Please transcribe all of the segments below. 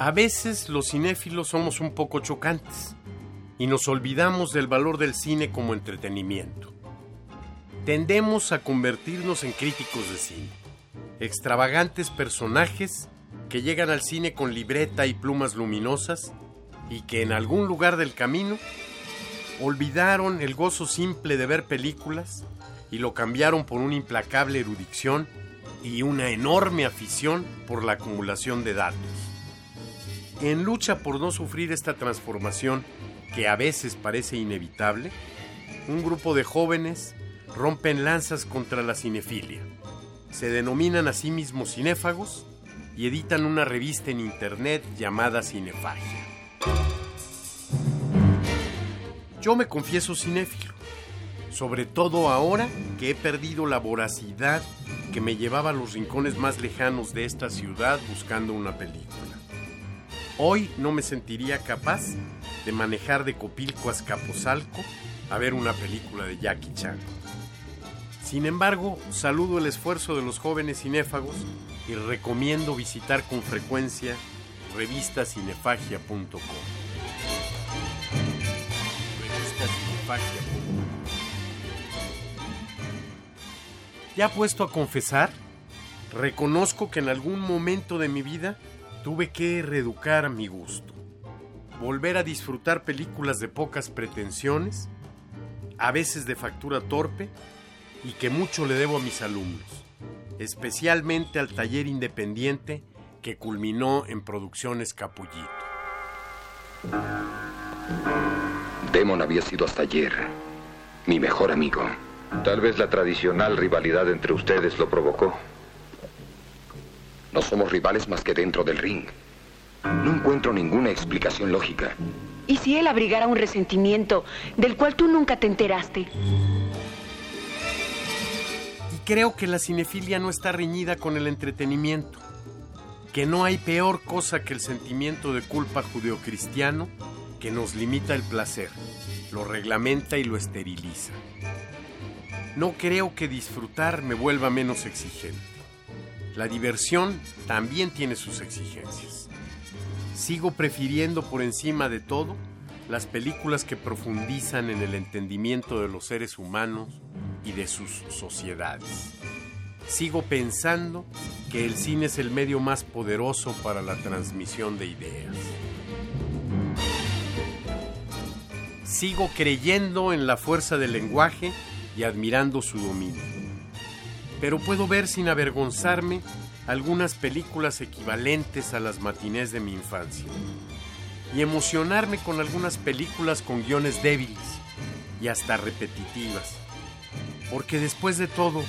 A veces los cinéfilos somos un poco chocantes y nos olvidamos del valor del cine como entretenimiento. Tendemos a convertirnos en críticos de cine, extravagantes personajes que llegan al cine con libreta y plumas luminosas y que en algún lugar del camino olvidaron el gozo simple de ver películas y lo cambiaron por una implacable erudición y una enorme afición por la acumulación de datos. En lucha por no sufrir esta transformación que a veces parece inevitable, un grupo de jóvenes rompen lanzas contra la cinefilia. Se denominan a sí mismos cinéfagos y editan una revista en internet llamada Cinefagia. Yo me confieso cinéfilo, sobre todo ahora que he perdido la voracidad que me llevaba a los rincones más lejanos de esta ciudad buscando una película. Hoy no me sentiría capaz de manejar de Copilco a Escaposalco a ver una película de Jackie Chan. Sin embargo, saludo el esfuerzo de los jóvenes cinéfagos y recomiendo visitar con frecuencia. Revistacinefagia.com. Ya puesto a confesar, reconozco que en algún momento de mi vida tuve que reeducar mi gusto, volver a disfrutar películas de pocas pretensiones, a veces de factura torpe, y que mucho le debo a mis alumnos, especialmente al taller independiente que culminó en Producciones Capullito. Demon había sido hasta ayer mi mejor amigo. Tal vez la tradicional rivalidad entre ustedes lo provocó. No somos rivales más que dentro del ring. No encuentro ninguna explicación lógica. ¿Y si él abrigara un resentimiento del cual tú nunca te enteraste? Y creo que la cinefilia no está reñida con el entretenimiento. Que no hay peor cosa que el sentimiento de culpa judeocristiano que nos limita el placer, lo reglamenta y lo esteriliza. No creo que disfrutar me vuelva menos exigente. La diversión también tiene sus exigencias. Sigo prefiriendo por encima de todo las películas que profundizan en el entendimiento de los seres humanos y de sus sociedades. Sigo pensando que el cine es el medio más poderoso para la transmisión de ideas. Sigo creyendo en la fuerza del lenguaje y admirando su dominio. Pero puedo ver sin avergonzarme algunas películas equivalentes a las matinés de mi infancia y emocionarme con algunas películas con guiones débiles y hasta repetitivas. Porque después de todo,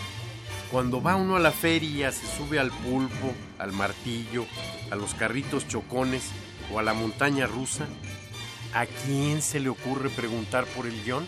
cuando va uno a la feria, se sube al pulpo, al martillo, a los carritos chocones o a la montaña rusa, ¿a quién se le ocurre preguntar por el guion?